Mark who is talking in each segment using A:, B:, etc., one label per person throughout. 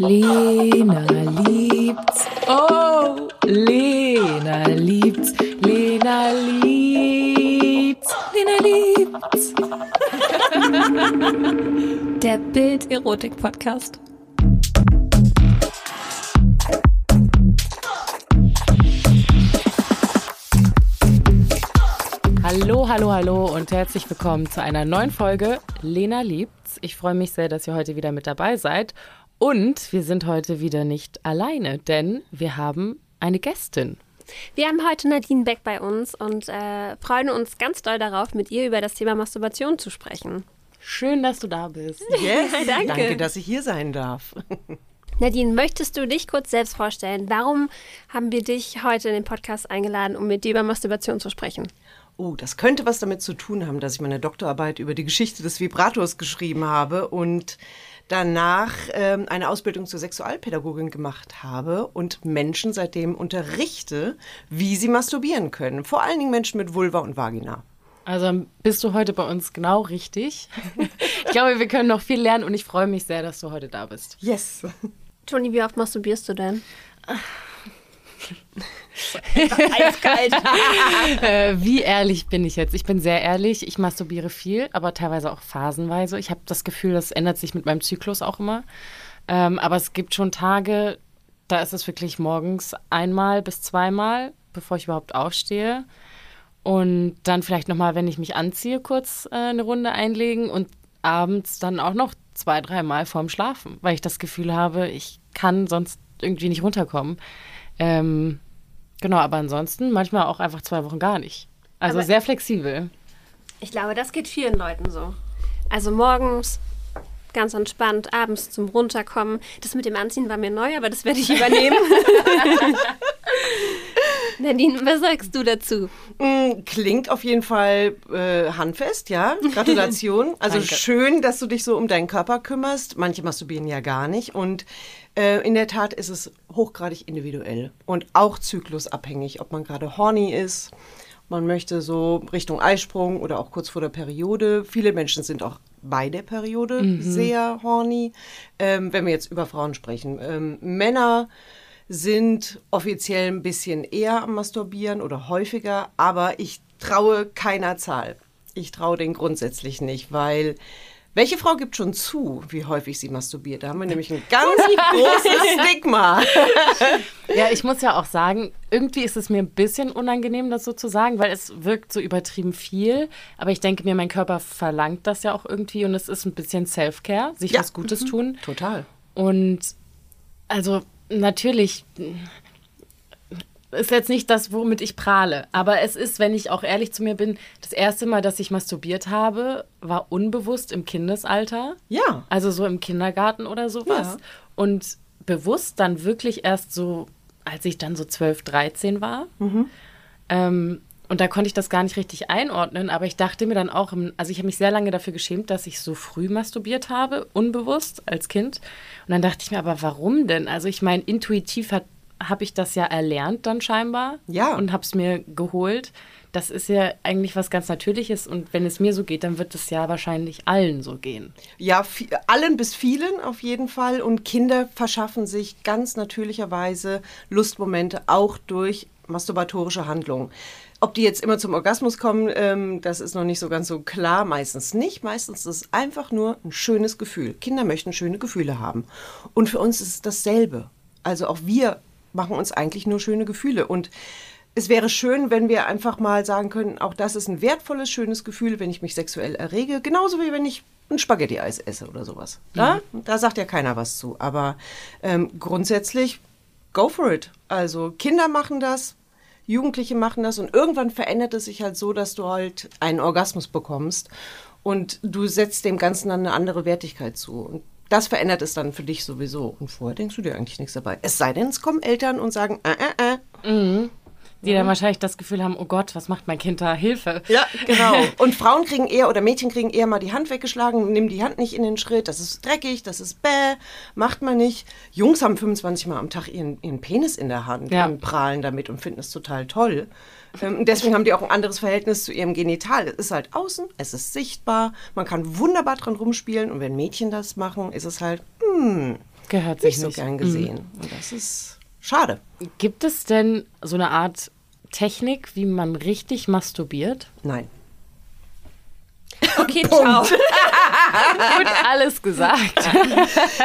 A: Lena liebt's. Oh, Lena liebt's. Lena liebt's. Lena liebt's.
B: Der Bild-Erotik-Podcast.
A: Hallo, hallo, hallo und herzlich willkommen zu einer neuen Folge Lena liebt's. Ich freue mich sehr, dass ihr heute wieder mit dabei seid. Und wir sind heute wieder nicht alleine, denn wir haben eine Gästin.
B: Wir haben heute Nadine Beck bei uns und äh, freuen uns ganz doll darauf, mit ihr über das Thema Masturbation zu sprechen.
A: Schön, dass du da bist.
C: Yes,
B: Danke.
C: danke, dass ich hier sein darf.
B: Nadine, möchtest du dich kurz selbst vorstellen? Warum haben wir dich heute in den Podcast eingeladen, um mit dir über Masturbation zu sprechen?
C: Oh, das könnte was damit zu tun haben, dass ich meine Doktorarbeit über die Geschichte des Vibrators geschrieben habe und danach ähm, eine Ausbildung zur Sexualpädagogin gemacht habe und Menschen seitdem unterrichte, wie sie masturbieren können. Vor allen Dingen Menschen mit Vulva und Vagina.
A: Also bist du heute bei uns genau richtig. Ich glaube, wir können noch viel lernen und ich freue mich sehr, dass du heute da bist.
C: Yes.
B: Toni, wie oft masturbierst du denn?
C: Eiskalt.
A: Äh, wie ehrlich bin ich jetzt? Ich bin sehr ehrlich. Ich masturbiere viel, aber teilweise auch phasenweise. Ich habe das Gefühl, das ändert sich mit meinem Zyklus auch immer. Ähm, aber es gibt schon Tage, da ist es wirklich morgens einmal bis zweimal, bevor ich überhaupt aufstehe. Und dann vielleicht nochmal, wenn ich mich anziehe, kurz äh, eine Runde einlegen und abends dann auch noch zwei, dreimal vorm Schlafen, weil ich das Gefühl habe, ich kann sonst irgendwie nicht runterkommen. Ähm, genau, aber ansonsten manchmal auch einfach zwei Wochen gar nicht. Also
B: Aber-
A: sehr flexibel.
B: Ich glaube, das geht vielen Leuten so. Also morgens ganz entspannt, abends zum Runterkommen. Das mit dem Anziehen war mir neu, aber das werde ich übernehmen. Nadine, was sagst du dazu?
C: Mm, Klingt auf jeden Fall äh, handfest, ja. Gratulation. Also
A: Danke.
C: schön, dass du dich so um deinen Körper kümmerst. Manche masturbieren ja gar nicht. Und äh, in der Tat ist es hochgradig individuell und auch zyklusabhängig, ob man gerade horny ist. Man möchte so Richtung Eisprung oder auch kurz vor der Periode. Viele Menschen sind auch bei der Periode sehr horny. Ähm, wenn wir jetzt über Frauen sprechen. Ähm, Männer sind offiziell ein bisschen eher am Masturbieren oder häufiger, aber ich traue keiner Zahl. Ich traue den grundsätzlich nicht, weil welche Frau gibt schon zu, wie häufig sie masturbiert? Da haben wir nämlich ein ganz großes Stigma.
A: Ja, ich muss ja auch sagen, irgendwie ist es mir ein bisschen unangenehm, das so zu sagen, weil es wirkt so übertrieben viel. Aber ich denke mir, mein Körper verlangt das ja auch irgendwie und es ist ein bisschen Self-Care, sich
C: Ja.
A: was Gutes tun.
C: Total.
A: Und also natürlich ist jetzt nicht das, womit ich prahle. Aber es ist, wenn ich auch ehrlich zu mir bin, das erste Mal, dass ich masturbiert habe, war unbewusst im Kindesalter.
C: Ja.
A: Also so im Kindergarten oder sowas.
C: Ja.
A: Und bewusst dann wirklich erst so, als ich dann so 12, 13 war. Ähm, und da konnte ich das gar nicht richtig einordnen, aber ich dachte mir dann auch, also ich habe mich sehr lange dafür geschämt, dass ich so früh masturbiert habe, unbewusst als Kind. Und dann dachte ich mir, aber warum denn? Also ich meine, intuitiv habe ich das ja erlernt dann scheinbar
C: Ja.
A: und habe es mir geholt. Das ist ja eigentlich was ganz Natürliches und wenn es mir so geht, dann wird es ja wahrscheinlich allen so gehen.
C: Ja, allen bis vielen auf jeden Fall. Und Kinder verschaffen sich ganz natürlicherweise Lustmomente auch durch masturbatorische Handlungen. Ob die jetzt immer zum Orgasmus kommen, ähm, das ist noch nicht so ganz so klar. Meistens nicht. Meistens ist es einfach nur ein schönes Gefühl. Kinder möchten schöne Gefühle haben. Und für uns ist es dasselbe. Also auch wir machen uns eigentlich nur schöne Gefühle. Und es wäre schön, wenn wir einfach mal sagen können, auch das ist ein wertvolles, schönes Gefühl, wenn ich mich sexuell errege. Genauso wie wenn ich ein Spaghetti-Eis esse oder sowas. Da, da sagt ja keiner was zu. Aber ähm, grundsätzlich, go for it. Also Kinder machen das, Jugendliche machen das und irgendwann verändert es sich halt so, dass du halt einen Orgasmus bekommst und du setzt dem Ganzen dann eine andere Wertigkeit zu. Und das verändert es dann für dich sowieso. Und vorher denkst du dir eigentlich nichts dabei. Es sei denn, es kommen Eltern und sagen, äh, äh, äh.
A: Die dann wahrscheinlich das Gefühl haben, oh Gott, was macht mein Kind da? Hilfe.
C: Ja, genau. Und Frauen kriegen eher oder Mädchen kriegen eher mal die Hand weggeschlagen, nimm die Hand nicht in den Schritt, das ist dreckig, das ist bäh, macht man nicht. Jungs haben 25 Mal am Tag ihren, ihren Penis in der Hand
A: Ja.
C: und prahlen damit und finden es total toll. Ähm, deswegen haben die auch ein anderes Verhältnis zu ihrem Genital. Es ist halt außen, es ist sichtbar, man kann wunderbar dran rumspielen und wenn Mädchen das machen, ist es halt, hm,
A: Gehört
C: nicht
A: sich
C: so
A: nicht.
C: gern gesehen. Und das ist schade.
A: Gibt es denn so eine Art Technik, wie man richtig masturbiert?
C: Nein.
B: Okay, ciao.
A: Gut, alles gesagt.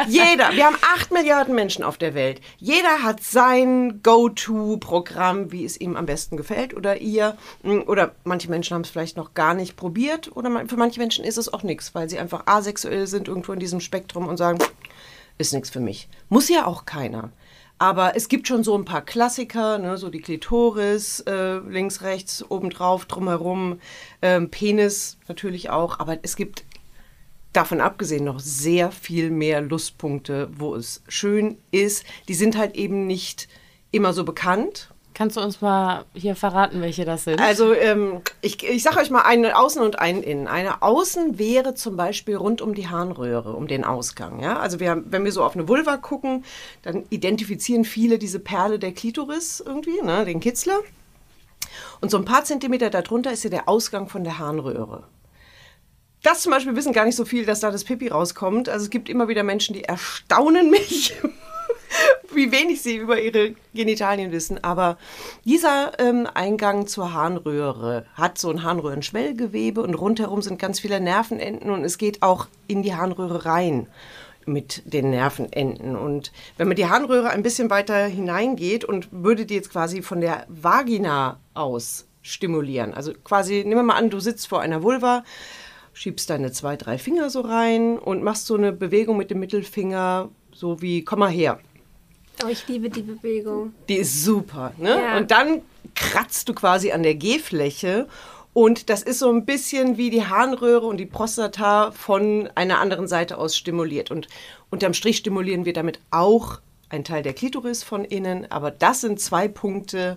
C: Jeder, wir haben acht Milliarden Menschen auf der Welt. Jeder hat sein Go-To-Programm, wie es ihm am besten gefällt oder ihr. Mm, Oder manche Menschen haben es vielleicht noch gar nicht probiert. Oder für manche Menschen ist es auch nichts, weil sie einfach asexuell sind irgendwo in diesem Spektrum und sagen, ist nichts für mich. Muss ja auch keiner. Aber es gibt schon so ein paar Klassiker, ne, so die Klitoris, äh, links, rechts, obendrauf, drumherum, ähm, Penis natürlich auch. Aber es gibt davon abgesehen noch sehr viel mehr Lustpunkte, wo es schön ist. Die sind halt eben nicht immer so bekannt.
A: Kannst du uns mal hier verraten, welche das sind?
C: Also ähm, ich, ich sage euch mal einen außen und einen innen. Eine außen wäre zum Beispiel rund um die Harnröhre, um den Ausgang. Ja? Also wir, wenn wir so auf eine Vulva gucken, dann identifizieren viele diese Perle der Klitoris irgendwie, ne, den Kitzler. Und so ein paar Zentimeter darunter ist ja der Ausgang von der Harnröhre. Das zum Beispiel wissen gar nicht so viel, dass da das Pipi rauskommt. Also es gibt immer wieder Menschen, die erstaunen mich, wie wenig sie über ihre Genitalien wissen. Aber dieser ähm, Eingang zur Harnröhre hat so ein Harnröhrenschwellgewebe und rundherum sind ganz viele Nervenenden und es geht auch in die Harnröhre rein mit den Nervenenden. Und wenn man die Harnröhre ein bisschen weiter hineingeht und würde die jetzt quasi von der Vagina aus stimulieren, also quasi, nehmen wir mal an, du sitzt vor einer Vulva, schiebst deine zwei, drei Finger so rein und machst so eine Bewegung mit dem Mittelfinger, so wie, komm mal her.
B: Oh, ich liebe die Bewegung.
C: Die ist super, ne?
B: Ja.
C: Und dann kratzt du quasi an der G-Fläche und das ist so ein bisschen wie die Harnröhre und die Prostata von einer anderen Seite aus stimuliert. Und unterm Strich stimulieren wir damit auch einen Teil der Klitoris von innen, aber das sind zwei Punkte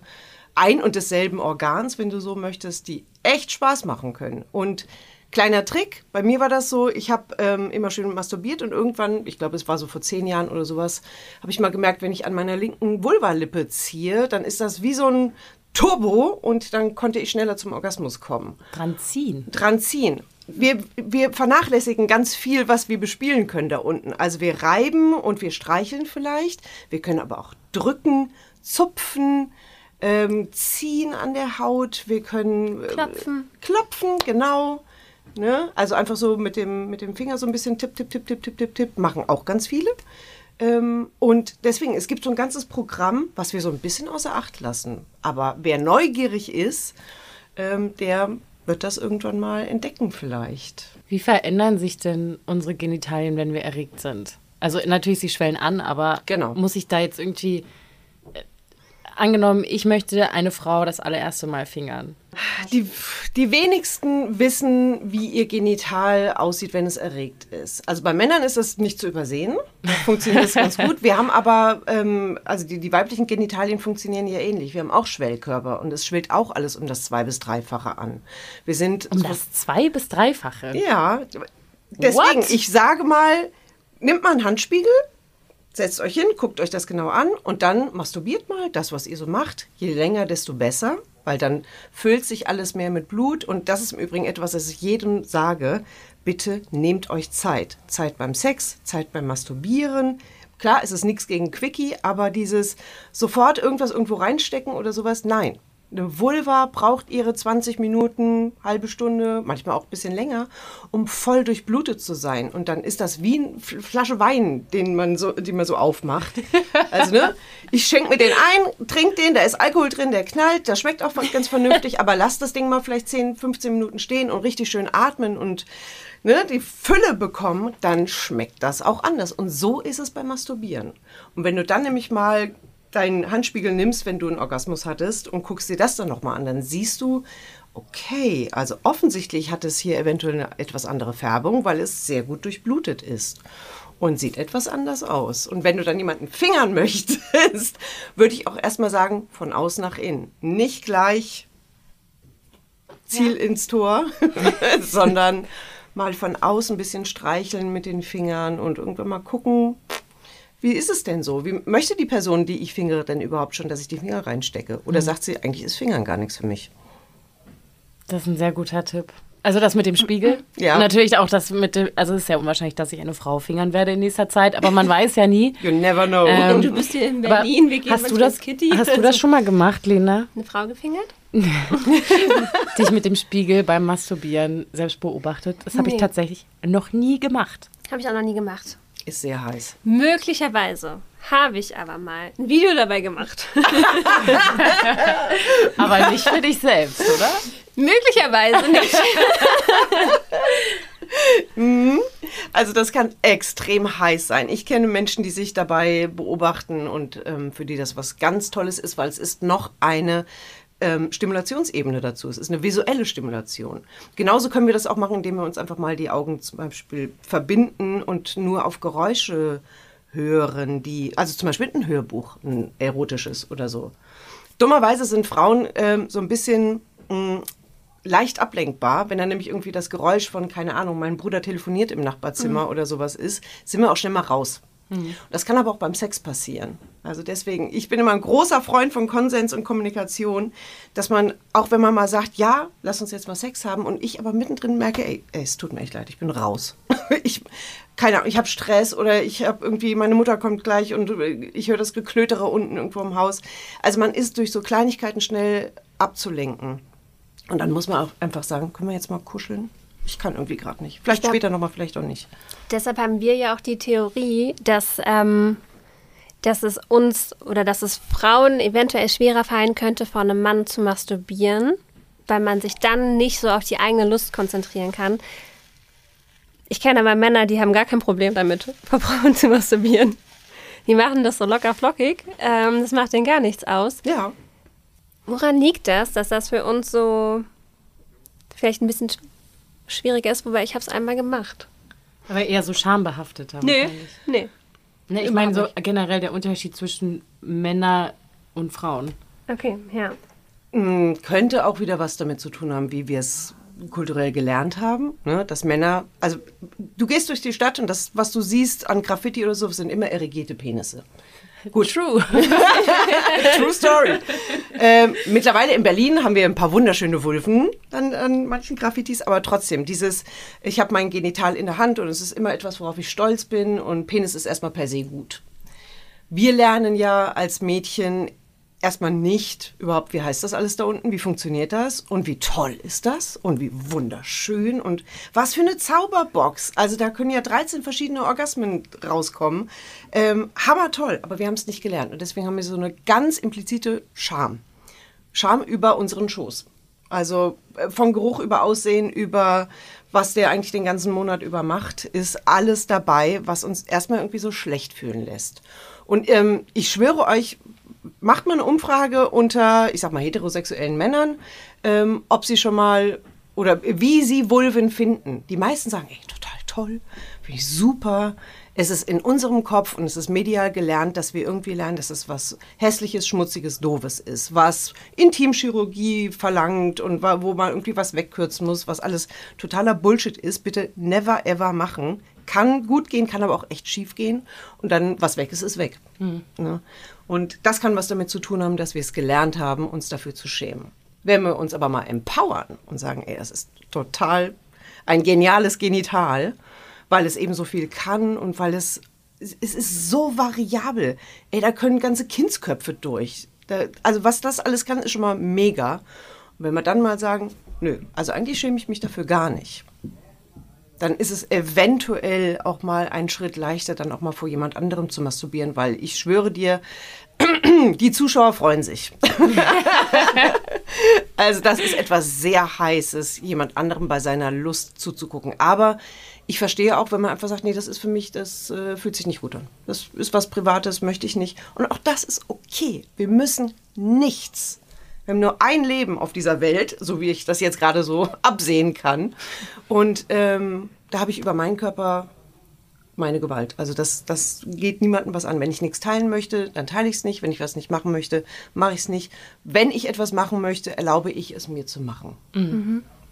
C: ein und desselben Organs, wenn du so möchtest, die echt Spaß machen können. Und Kleiner Trick, bei mir war das so, ich habe ähm, immer schön masturbiert und irgendwann, ich glaube es war so vor zehn Jahren oder sowas, habe ich mal gemerkt, wenn ich an meiner linken Vulvalippe ziehe, dann ist das wie so ein Turbo und dann konnte ich schneller zum Orgasmus kommen.
A: Dran ziehen.
C: Dran ziehen. Wir, wir vernachlässigen ganz viel, was wir bespielen können da unten. Also wir reiben und wir streicheln vielleicht. Wir können aber auch drücken, zupfen, ähm, ziehen an der Haut. Wir können äh,
B: Klopfen.
C: klopfen, genau. Ne? Also einfach so mit dem, mit dem Finger so ein bisschen tipp, tipp, tipp, tipp, tipp, tipp, tipp. Machen auch ganz viele. Ähm, und deswegen, es gibt so ein ganzes Programm, was wir so ein bisschen außer Acht lassen. Aber wer neugierig ist, ähm, der wird das irgendwann mal entdecken vielleicht.
A: Wie verändern sich denn unsere Genitalien, wenn wir erregt sind? Also natürlich, sie schwellen an, aber
C: Genau.
A: muss ich da jetzt irgendwie. Angenommen, ich möchte eine Frau das allererste Mal fingern.
C: Die, die wenigsten wissen, wie ihr Genital aussieht, wenn es erregt ist. Also bei Männern ist das nicht zu übersehen. Da funktioniert das ganz gut. Wir haben aber, ähm, also die, die weiblichen Genitalien funktionieren ja ähnlich. Wir haben auch Schwellkörper und es schwillt auch alles um das zwei- bis dreifache an. Wir sind
A: Um das zwei- bis dreifache.
C: Ja, deswegen,
A: What?
C: ich sage mal, nehmt mal einen Handspiegel, setzt euch hin, guckt euch das genau an und dann masturbiert mal das, was ihr so macht. Je länger, desto besser, weil dann füllt sich alles mehr mit Blut. Und das ist im Übrigen etwas, das ich jedem sage. Bitte nehmt euch Zeit. Zeit beim Sex, Zeit beim Masturbieren. Klar, es ist nichts gegen Quickie, aber dieses sofort irgendwas irgendwo reinstecken oder sowas, nein. Eine Vulva braucht ihre 20 Minuten, halbe Stunde, manchmal auch ein bisschen länger, um voll durchblutet zu sein. Und dann ist das wie eine Flasche Wein, den man so, die man so aufmacht. Also, ne? Ich schenke mir den ein, trink den, da ist Alkohol drin, der knallt, das schmeckt auch ganz vernünftig, aber lasst das Ding mal vielleicht 10, 15 Minuten stehen und richtig schön atmen und ne, die Fülle bekommen, dann schmeckt das auch anders. Und so ist es beim Masturbieren. Und wenn du dann nämlich mal deinen Handspiegel nimmst, wenn du einen Orgasmus hattest und guckst dir das dann nochmal an, dann siehst du, okay, also offensichtlich hat es hier eventuell eine etwas andere Färbung, weil es sehr gut durchblutet ist und sieht etwas anders aus. Und wenn du dann jemanden fingern möchtest, würde ich auch erstmal sagen, von außen nach innen. Nicht gleich Ziel ins Tor, sondern mal von außen ein bisschen streicheln mit den Fingern und irgendwann mal gucken, wie ist es denn so? Wie möchte die Person, die ich fingere, denn überhaupt schon, dass ich die Finger reinstecke? Oder sagt sie, eigentlich ist Fingern gar nichts für mich?
A: Das ist ein sehr guter Tipp. Also das mit dem Spiegel.
C: Ja.
A: Natürlich auch das mit dem, also es ist ja unwahrscheinlich, dass ich eine Frau fingern werde in nächster Zeit, aber man weiß ja nie.
C: You never know.
A: Ähm,
B: Du bist hier in Berlin, wir gehen
A: hast du das,
B: Kitty.
A: hast du das schon mal gemacht, Lena?
B: Eine Frau gefingert?
A: Dich mit dem Spiegel beim Masturbieren selbst beobachtet? Das habe ich
B: Nee.
A: tatsächlich noch nie gemacht.
B: Habe ich auch noch nie gemacht.
C: Ist sehr heiß.
B: Möglicherweise habe ich aber mal ein Video dabei gemacht.
A: Aber nicht für dich selbst, oder?
B: Möglicherweise nicht.
C: Also das kann extrem heiß sein. Ich kenne Menschen, die sich dabei beobachten und ähm, für die das was ganz Tolles ist, weil es ist noch eine ähm, Stimulationsebene dazu. Es ist eine visuelle Stimulation. Genauso können wir das auch machen, indem wir uns einfach mal die Augen zum Beispiel verbinden und nur auf Geräusche hören, die, also zum Beispiel ein Hörbuch, ein erotisches oder so. Dummerweise sind Frauen ähm, so ein bisschen mh, leicht ablenkbar, wenn dann nämlich irgendwie das Geräusch von, keine Ahnung, mein Bruder telefoniert im Nachbarzimmer oder sowas ist, sind wir auch schnell mal raus. Das kann aber auch beim Sex passieren. Also deswegen, ich bin immer ein großer Freund von Konsens und Kommunikation, dass man, auch wenn man mal sagt, ja, lass uns jetzt mal Sex haben und ich aber mittendrin merke, ey, ey es tut mir echt leid, ich bin raus. ich, keine Ahnung, ich habe Stress oder ich habe irgendwie, meine Mutter kommt gleich und ich höre das Geklötere unten irgendwo im Haus. Also man ist durch so Kleinigkeiten schnell abzulenken. Und dann muss man auch einfach sagen, können wir jetzt mal kuscheln? Ich kann irgendwie gerade nicht. Vielleicht
B: glaub-
C: später nochmal, vielleicht auch nicht.
B: Deshalb haben wir ja auch die Theorie, dass, ähm, dass es uns oder dass es Frauen eventuell schwerer fallen könnte, vor einem Mann zu masturbieren, weil man sich dann nicht so auf die eigene Lust konzentrieren kann. Ich kenne aber Männer, die haben gar kein Problem damit, vor Frauen zu masturbieren. Die machen das so locker flockig. Ähm, das macht denen gar nichts aus.
C: Ja.
B: Woran liegt das, dass das für uns so vielleicht ein bisschen sch- schwieriger ist? Wobei ich habe es einmal gemacht.
A: Aber eher so schambehafteter.
B: Nee, nee.
A: Ne, ich meine so generell der Unterschied zwischen Männern und Frauen.
B: Okay, ja.
C: Mm, Könnte auch wieder was damit zu tun haben, wie wir es kulturell gelernt haben, ne? dass Männer, also du gehst durch die Stadt und das, was du siehst an Graffiti oder so, sind immer erigierte Penisse. Gut.
A: True.
C: True Story. ähm, mittlerweile in Berlin haben wir ein paar wunderschöne Wulfen an, an manchen Graffitis, aber trotzdem, dieses, ich habe mein Genital in der Hand und es ist immer etwas, worauf ich stolz bin und Penis ist erstmal per se gut. Wir lernen ja als Mädchen erstmal nicht überhaupt, wie heißt das alles da unten, wie funktioniert das und wie toll ist das und wie wunderschön und was für eine Zauberbox. Also da können ja 13 verschiedene Orgasmen rauskommen. Ähm, hammer toll, aber wir haben es nicht gelernt und deswegen haben wir so eine ganz implizite Scham. Scham über unseren Schoß. Also äh, vom Geruch über Aussehen, über was der eigentlich den ganzen Monat über macht, ist alles dabei, was uns erstmal irgendwie so schlecht fühlen lässt. Und ähm, ich schwöre euch, macht mal eine Umfrage unter, ich sag mal, heterosexuellen Männern, ähm, ob sie schon mal oder wie sie Vulven finden. Die meisten sagen, ey, total toll, finde ich super. Es ist in unserem Kopf und es ist medial gelernt, dass wir irgendwie lernen, dass es was Hässliches, Schmutziges, Doofes ist, was Intimchirurgie verlangt und wo man irgendwie was wegkürzen muss, was alles totaler Bullshit ist. Bitte never ever machen. Kann gut gehen, kann aber auch echt schief gehen. Und dann, was weg ist, ist weg. Ne? Und das kann was damit zu tun haben, dass wir es gelernt haben, uns dafür zu schämen. Wenn wir uns aber mal empowern und sagen, ey, das ist total ein geniales Genital, weil es eben so viel kann und weil es, es ist so variabel. Ey, da können ganze Kindsköpfe durch. Da, also was das alles kann, ist schon mal mega. Und wenn wir dann mal sagen, nö, also eigentlich schäme ich mich dafür gar nicht, dann ist es eventuell auch mal ein Schritt leichter, dann auch mal vor jemand anderem zu masturbieren, weil ich schwöre dir, die Zuschauer freuen sich. also das ist etwas sehr Heißes, jemand anderem bei seiner Lust zuzugucken. Aber ich verstehe auch, wenn man einfach sagt, nee, das ist für mich, das äh, fühlt sich nicht gut an. Das ist was Privates, möchte ich nicht. Und auch das ist okay. Wir müssen nichts. Wir haben nur ein Leben auf dieser Welt, so wie ich das jetzt gerade so absehen kann. Und ähm, da habe ich über meinen Körper meine Gewalt. Also das, das geht niemandem was an. Wenn ich nichts teilen möchte, dann teile ich es nicht. Wenn ich was nicht machen möchte, mache ich es nicht. Wenn ich etwas machen möchte, erlaube ich es mir zu machen.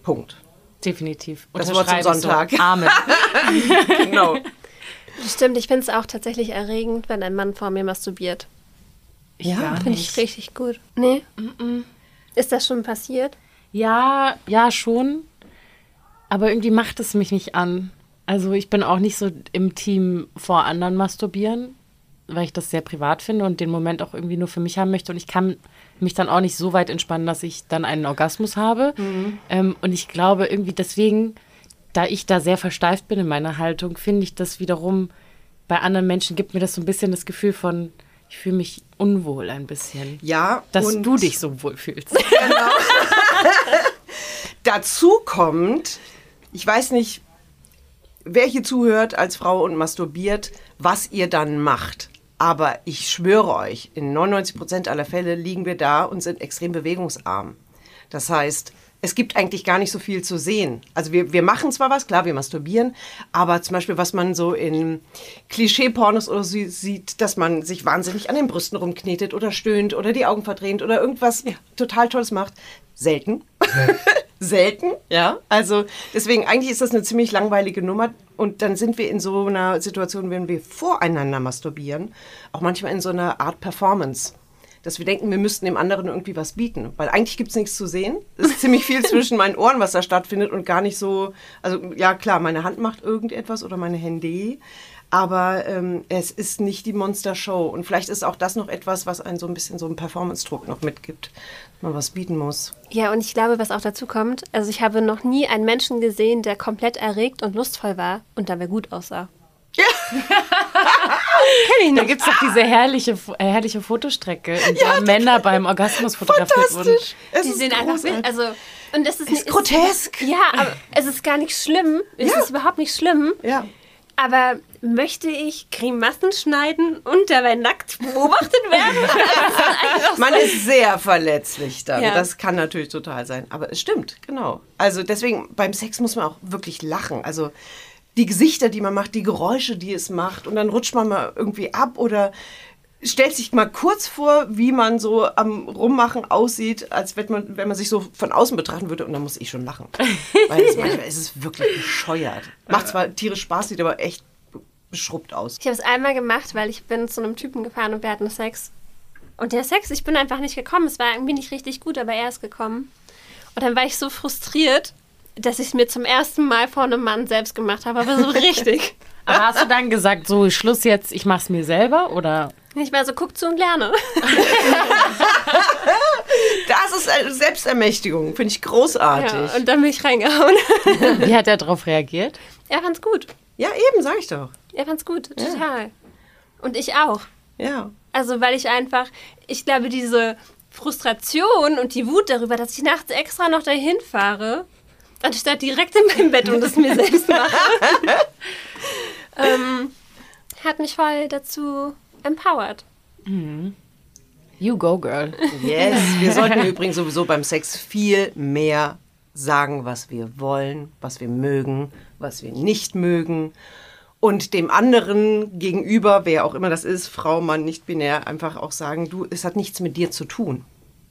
C: Punkt.
A: Definitiv.
C: Das Wort zum Sonntag.
A: So. Amen.
C: Genau.
B: Stimmt, ich finde es auch tatsächlich erregend, wenn ein Mann vor mir masturbiert.
C: Ja.
B: Finde ich richtig gut. Nee? Ist das schon passiert?
A: Ja, ja, schon. Aber irgendwie macht es mich nicht an. Also ich bin auch nicht so im Team vor anderen masturbieren, weil ich das sehr privat finde und den Moment auch irgendwie nur für mich haben möchte. Und ich kann mich dann auch nicht so weit entspannen, dass ich dann einen Orgasmus habe. Mhm. Ähm, und ich glaube irgendwie deswegen, da ich da sehr versteift bin in meiner Haltung, finde ich das wiederum bei anderen Menschen gibt mir das so ein bisschen das Gefühl von, ich fühle mich unwohl ein bisschen.
C: Ja.
A: Dass du dich so wohl fühlst. Genau.
C: Dazu kommt, ich weiß nicht, wer hier zuhört als Frau und masturbiert, was ihr dann macht. Aber ich schwöre euch, in 99 Prozent aller Fälle liegen wir da und sind extrem bewegungsarm. Das heißt, es gibt eigentlich gar nicht so viel zu sehen. Also wir, wir machen zwar was, klar, wir masturbieren, aber zum Beispiel, was man so in Klischee-Pornos oder so sieht, dass man sich wahnsinnig an den Brüsten rumknetet oder stöhnt oder die Augen verdreht oder irgendwas ja, total Tolles macht, selten. Ja. selten, ja. Also deswegen, eigentlich ist das eine ziemlich langweilige Nummer. Und dann sind wir in so einer Situation, wenn wir voreinander masturbieren, auch manchmal in so einer Art Performance dass wir denken, wir müssten dem anderen irgendwie was bieten. Weil eigentlich gibt es nichts zu sehen. Es ist ziemlich viel zwischen meinen Ohren, was da stattfindet und gar nicht so. Also ja, klar, meine Hand macht irgendetwas oder meine Handy. Aber ähm, es ist nicht die Monster-Show. Und vielleicht ist auch das noch etwas, was einen so ein bisschen so einen Performance-Druck noch mitgibt, dass man was bieten muss.
B: Ja, und ich glaube, was auch dazu kommt, also ich habe noch nie einen Menschen gesehen, der komplett erregt und lustvoll war und dabei gut aussah. Ja.
A: da gibt es doch diese herrliche, äh, herrliche Fotostrecke, in der ja, Männer beim Orgasmus fotografiert wurden.
B: Es die sehen einfach also und das ist,
C: es ist grotesk.
B: ja, aber es ist gar nicht schlimm. Es ja. ist überhaupt nicht schlimm.
C: Ja.
B: Aber möchte ich Grimassen schneiden und dabei nackt beobachtet werden?
C: Man ist sehr verletzlich dann. Ja. Das kann natürlich total sein. Aber es stimmt, genau. Also deswegen, beim Sex muss man auch wirklich lachen. Also die Gesichter, die man macht, die Geräusche, die es macht. Und dann rutscht man mal irgendwie ab oder stellt sich mal kurz vor, wie man so am Rummachen aussieht, als wenn man, wenn man sich so von außen betrachten würde. Und dann muss ich schon lachen. Weil es manchmal ist es wirklich bescheuert. Macht zwar tierisch Spaß, sieht aber echt beschrubbt aus.
B: Ich habe es einmal gemacht, weil ich bin zu einem Typen gefahren und wir hatten Sex. Und der Sex, ich bin einfach nicht gekommen. Es war irgendwie nicht richtig gut, aber er ist gekommen. Und dann war ich so frustriert dass ich es mir zum ersten Mal vor einem Mann selbst gemacht habe, aber so richtig.
A: Aber hast du dann gesagt, so Schluss jetzt, ich mach's mir selber oder?
B: Ich war so, guck zu und lerne.
C: das ist Selbstermächtigung, finde ich großartig.
B: Ja, und dann bin ich reingehauen.
A: Wie hat er darauf reagiert?
B: Er fand's gut.
C: Ja, eben, sag ich doch.
B: Er fand's gut, total. Ja. Und ich auch.
C: Ja.
B: Also, weil ich einfach, ich glaube, diese Frustration und die Wut darüber, dass ich nachts extra noch dahin fahre, anstatt direkt in meinem Bett und es mir selbst mache, ähm, hat mich voll dazu empowered.
A: Mhm. You go, girl.
C: Yes. Wir sollten übrigens sowieso beim Sex viel mehr sagen, was wir wollen, was wir mögen, was wir nicht mögen. Und dem anderen gegenüber, wer auch immer das ist, Frau, Mann, nicht binär, einfach auch sagen, du, es hat nichts mit dir zu tun,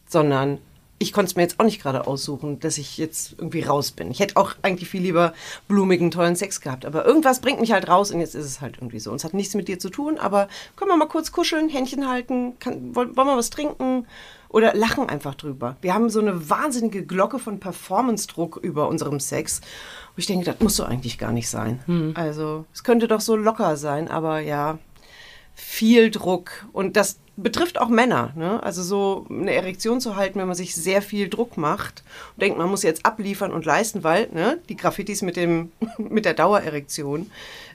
C: sondern ich konnte es mir jetzt auch nicht gerade aussuchen, dass ich jetzt irgendwie raus bin. Ich hätte auch eigentlich viel lieber blumigen, tollen Sex gehabt. Aber irgendwas bringt mich halt raus und jetzt ist es halt irgendwie so. Und es hat nichts mit dir zu tun, aber können wir mal kurz kuscheln, Händchen halten, kann, wollen, wollen wir was trinken oder lachen einfach drüber. Wir haben so eine wahnsinnige Glocke von Performance-Druck über unserem Sex. Wo ich denke, das muss so eigentlich gar nicht sein. Hm. Also es könnte doch so locker sein, aber ja, viel Druck. Und das betrifft auch Männer. Ne? Also so eine Erektion zu halten, wenn man sich sehr viel Druck macht und denkt, man muss jetzt abliefern und leisten, weil ne, die Graffitis mit, dem, mit der Dauererektion,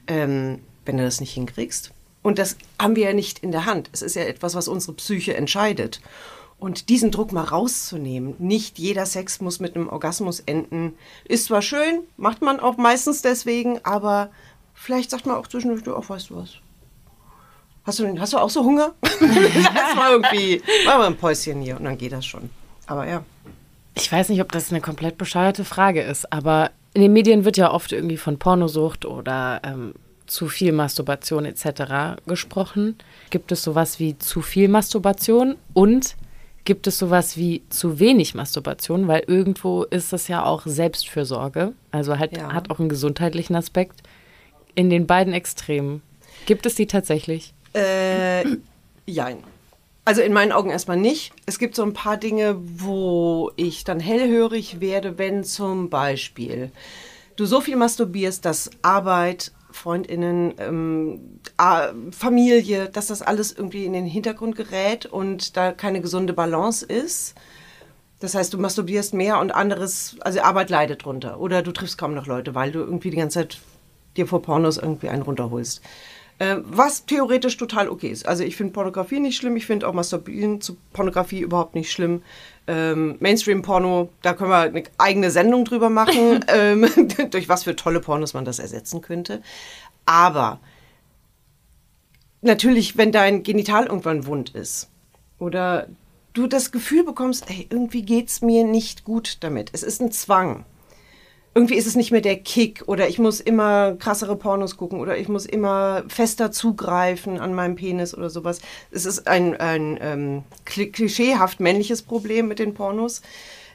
C: ähm, wenn du das nicht hinkriegst. Und das haben wir ja nicht in der Hand. Es ist ja etwas, was unsere Psyche entscheidet. Und diesen Druck mal rauszunehmen, nicht jeder Sex muss mit einem Orgasmus enden, ist zwar schön, macht man auch meistens deswegen, aber vielleicht sagt man auch zwischendurch, du, auch weißt du was, Hast du, hast du auch so Hunger? Lass mal irgendwie, machen wir ein Päuschen hier und dann geht das schon. Aber ja.
A: Ich weiß nicht, ob das eine komplett bescheuerte Frage ist, aber in den Medien wird ja oft irgendwie von Pornosucht oder ähm, zu viel Masturbation etc. gesprochen. Gibt es sowas wie zu viel Masturbation und gibt es sowas wie zu wenig Masturbation? Weil irgendwo ist das ja auch Selbstfürsorge, also halt, ja. hat auch einen gesundheitlichen Aspekt. In den beiden Extremen. Gibt es die tatsächlich?
C: Äh, jein. Also in meinen Augen erstmal nicht. Es gibt so ein paar Dinge, wo ich dann hellhörig werde, wenn zum Beispiel du so viel masturbierst, dass Arbeit, Freundinnen, ähm, Familie, dass das alles irgendwie in den Hintergrund gerät und da keine gesunde Balance ist. Das heißt, du masturbierst mehr und anderes, also Arbeit leidet drunter. Oder du triffst kaum noch Leute, weil du irgendwie die ganze Zeit dir vor Pornos irgendwie einen runterholst. Äh, was theoretisch total okay ist. Also ich finde Pornografie nicht schlimm, ich finde auch Masturbieren zu Pornografie überhaupt nicht schlimm. Ähm, Mainstream-Porno, da können wir eine eigene Sendung drüber machen, ähm, durch was für tolle Pornos man das ersetzen könnte. Aber natürlich, wenn dein Genital irgendwann wund ist oder du das Gefühl bekommst, ey, irgendwie geht es mir nicht gut damit. Es ist ein Zwang. Irgendwie ist es nicht mehr der Kick oder ich muss immer krassere Pornos gucken oder ich muss immer fester zugreifen an meinem Penis oder sowas. Es ist ein, ein ähm, klischeehaft männliches Problem mit den Pornos.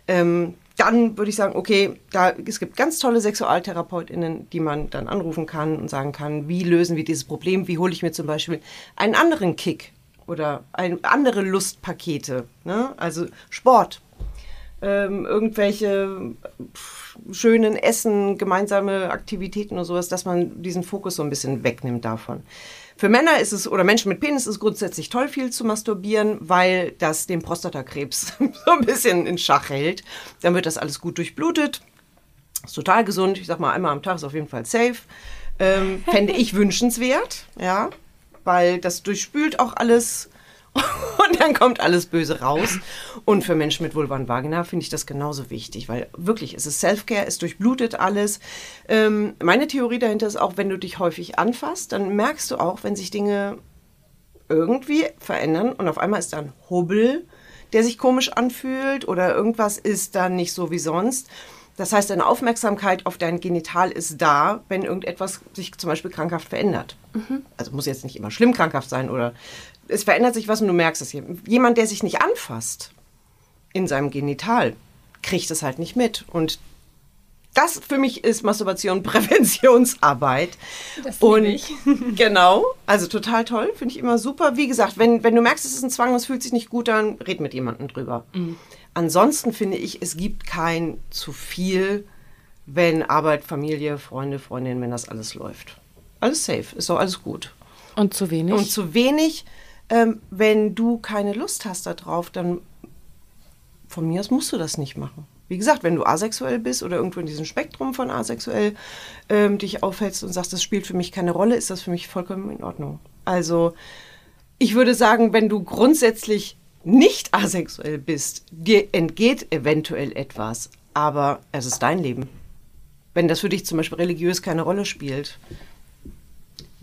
C: Ähm, dann würde ich sagen, okay, da, es gibt ganz tolle SexualtherapeutInnen, die man dann anrufen kann und sagen kann, wie lösen wir dieses Problem, wie hole ich mir zum Beispiel einen anderen Kick oder ein, andere Lustpakete, ne? also Sport, ähm, irgendwelche schönen Essen, gemeinsame Aktivitäten oder sowas, dass man diesen Fokus so ein bisschen wegnimmt davon. Für Männer ist es, oder Menschen mit Penis ist es grundsätzlich toll, viel zu masturbieren, weil das den Prostatakrebs so ein bisschen in Schach hält. Dann wird das alles gut durchblutet. Ist total gesund. Ich sag mal, einmal am Tag ist auf jeden Fall safe. Ähm, fände ich wünschenswert, ja weil das durchspült auch alles und dann kommt alles Böse raus. Und für Menschen mit Vulva und Vagina finde ich das genauso wichtig, weil wirklich, es ist Self-Care, es durchblutet alles. Ähm, meine Theorie dahinter ist auch, wenn du dich häufig anfasst, dann merkst du auch, wenn sich Dinge irgendwie verändern und auf einmal ist da ein Hubbel, der sich komisch anfühlt oder irgendwas ist dann nicht so wie sonst. Das heißt, deine Aufmerksamkeit auf dein Genital ist da, wenn irgendetwas sich zum Beispiel krankhaft verändert. Mhm. Also muss jetzt nicht immer schlimm krankhaft sein oder es verändert sich was und du merkst es. Jemand, der sich nicht anfasst in seinem Genital, kriegt es halt nicht mit. Und das für mich ist Masturbation Präventionsarbeit.
B: Das und ich.
C: genau, also total toll, finde ich immer super. Wie gesagt, wenn, wenn du merkst, es ist ein Zwang, es fühlt sich nicht gut an, red mit jemandem drüber. Mhm ansonsten finde ich, es gibt kein zu viel, wenn Arbeit, Familie, Freunde, Freundinnen, wenn das alles läuft. Alles safe, ist doch alles gut.
A: Und zu wenig?
C: Und zu wenig, ähm, wenn du keine Lust hast darauf, dann von mir aus musst du das nicht machen. Wie gesagt, wenn du asexuell bist oder irgendwo in diesem Spektrum von asexuell ähm, dich aufhältst und sagst, das spielt für mich keine Rolle, ist das für mich vollkommen in Ordnung. Also ich würde sagen, wenn du grundsätzlich nicht asexuell bist, dir entgeht eventuell etwas, aber es ist dein Leben. Wenn das für dich zum Beispiel religiös keine Rolle spielt,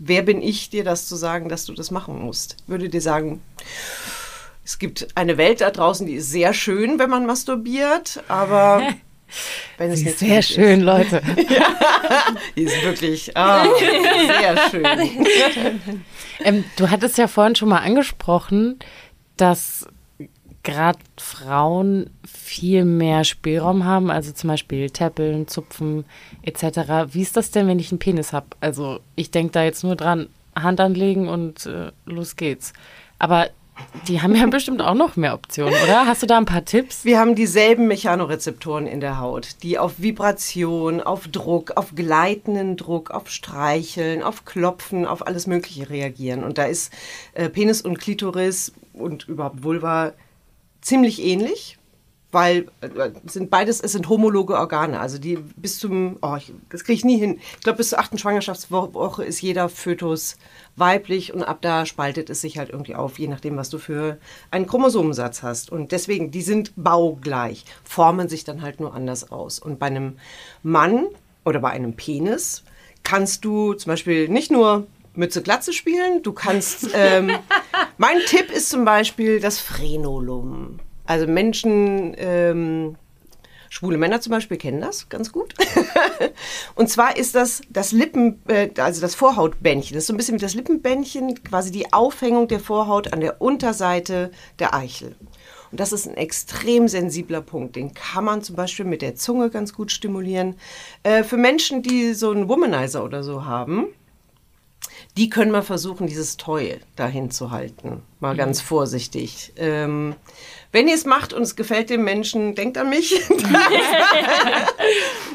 C: wer bin ich, dir das zu sagen, dass du das machen musst? Würde dir sagen, es gibt eine Welt da draußen, die ist sehr schön, wenn man masturbiert, aber
A: wenn es nicht sehr schön, ist. Leute.
C: ja, die ist wirklich oh, sehr schön.
A: Ähm, du hattest ja vorhin schon mal angesprochen, dass gerade Frauen viel mehr Spielraum haben, also zum Beispiel Täppeln, Zupfen etc. Wie ist das denn, wenn ich einen Penis habe? Also ich denke da jetzt nur dran, Hand anlegen und äh, los geht's. Aber die haben ja bestimmt auch noch mehr Optionen, oder? Hast du da ein paar Tipps?
C: Wir haben dieselben Mechanorezeptoren in der Haut, die auf Vibration, auf Druck, auf gleitenden Druck, auf Streicheln, auf Klopfen, auf alles Mögliche reagieren. Und da ist äh, Penis und Klitoris und überhaupt Vulva ziemlich ähnlich, weil äh, sind beides, es sind homologe Organe. Also die bis zum, oh, ich, das kriege ich nie hin. Ich glaube, bis zur achten Schwangerschaftswoche ist jeder Fötus weiblich und ab da spaltet es sich halt irgendwie auf, je nachdem, was du für einen Chromosomensatz hast. Und deswegen, die sind baugleich, formen sich dann halt nur anders aus. Und bei einem Mann oder bei einem Penis kannst du zum Beispiel nicht nur Mütze Glatze spielen. Du kannst. Ähm, mein Tipp ist zum Beispiel das Frenolum. Also Menschen, ähm, schwule Männer zum Beispiel kennen das ganz gut. und zwar ist das das Lippen, äh, also das Vorhautbändchen. Das ist so ein bisschen wie das Lippenbändchen, quasi die Aufhängung der Vorhaut an der Unterseite der Eichel. Und das ist ein extrem sensibler Punkt. Den kann man zum Beispiel mit der Zunge ganz gut stimulieren. Äh, für Menschen, die so einen Womanizer oder so haben, die können wir versuchen, dieses Toy dahin zu halten. Mal ganz vorsichtig. Ähm, wenn ihr es macht und es gefällt dem Menschen, denkt an mich.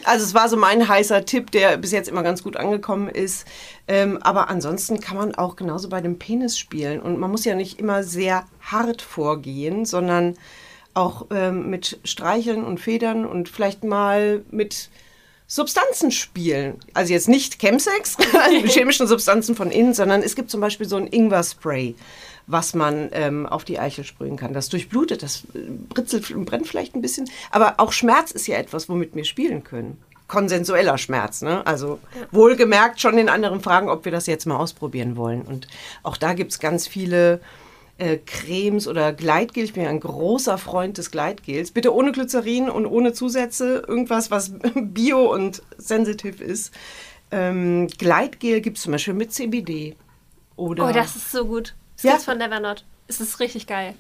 C: also es war so mein heißer Tipp, der bis jetzt immer ganz gut angekommen ist. Ähm, aber ansonsten kann man auch genauso bei dem Penis spielen. Und man muss ja nicht immer sehr hart vorgehen, sondern auch ähm, mit Streicheln und Federn und vielleicht mal mit Substanzen spielen. Also jetzt nicht Chemsex, also chemischen Substanzen von innen, sondern es gibt zum Beispiel so ein Ingwer-Spray, was man ähm, auf die Eichel sprühen kann. Das durchblutet, das äh, britzelt und brennt vielleicht ein bisschen. Aber auch Schmerz ist ja etwas, womit wir spielen können. Konsensueller Schmerz, ne? Also wohlgemerkt schon in anderen Fragen, ob wir das jetzt mal ausprobieren wollen. Und auch da gibt es ganz viele äh, Cremes oder Gleitgel. Ich bin ja ein großer Freund des Gleitgels. Bitte ohne Glycerin und ohne Zusätze. Irgendwas, was bio und sensitiv ist. Ähm, Gleitgel gibt es zum Beispiel mit CBD. Oder
B: oh, das ist so gut. Das ja? von Nevernot. Es ist richtig geil.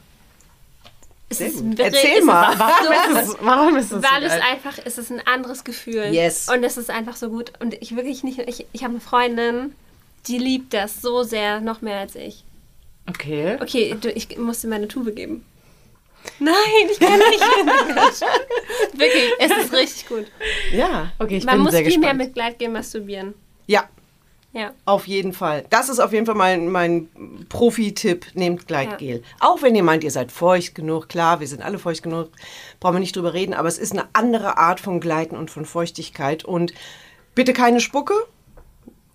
C: Es ist Erzähl mal.
B: warum, ist es, warum ist es Weil so es einfach, es ist ein anderes Gefühl.
C: Yes.
B: Und es ist einfach so gut. Und ich wirklich nicht, ich, ich habe eine Freundin, die liebt das so sehr, noch mehr als ich.
A: Okay.
B: Okay, ich muss dir meine Tube geben. Nein, ich kann nicht. Wirklich, es ist richtig gut.
C: Ja,
A: okay, ich
B: Man
A: bin
B: muss
A: sehr
B: viel
A: gespannt.
B: mehr mit Gleitgel masturbieren.
C: Ja,
B: Ja.
C: auf jeden Fall. Das ist auf jeden Fall mein, mein Profi-Tipp. Nehmt Gleitgel. Auch wenn ihr meint, ihr seid feucht genug. Klar, wir sind alle feucht genug. Brauchen wir nicht drüber reden. Aber es ist eine andere Art von Gleiten und von Feuchtigkeit. Und bitte keine Spucke.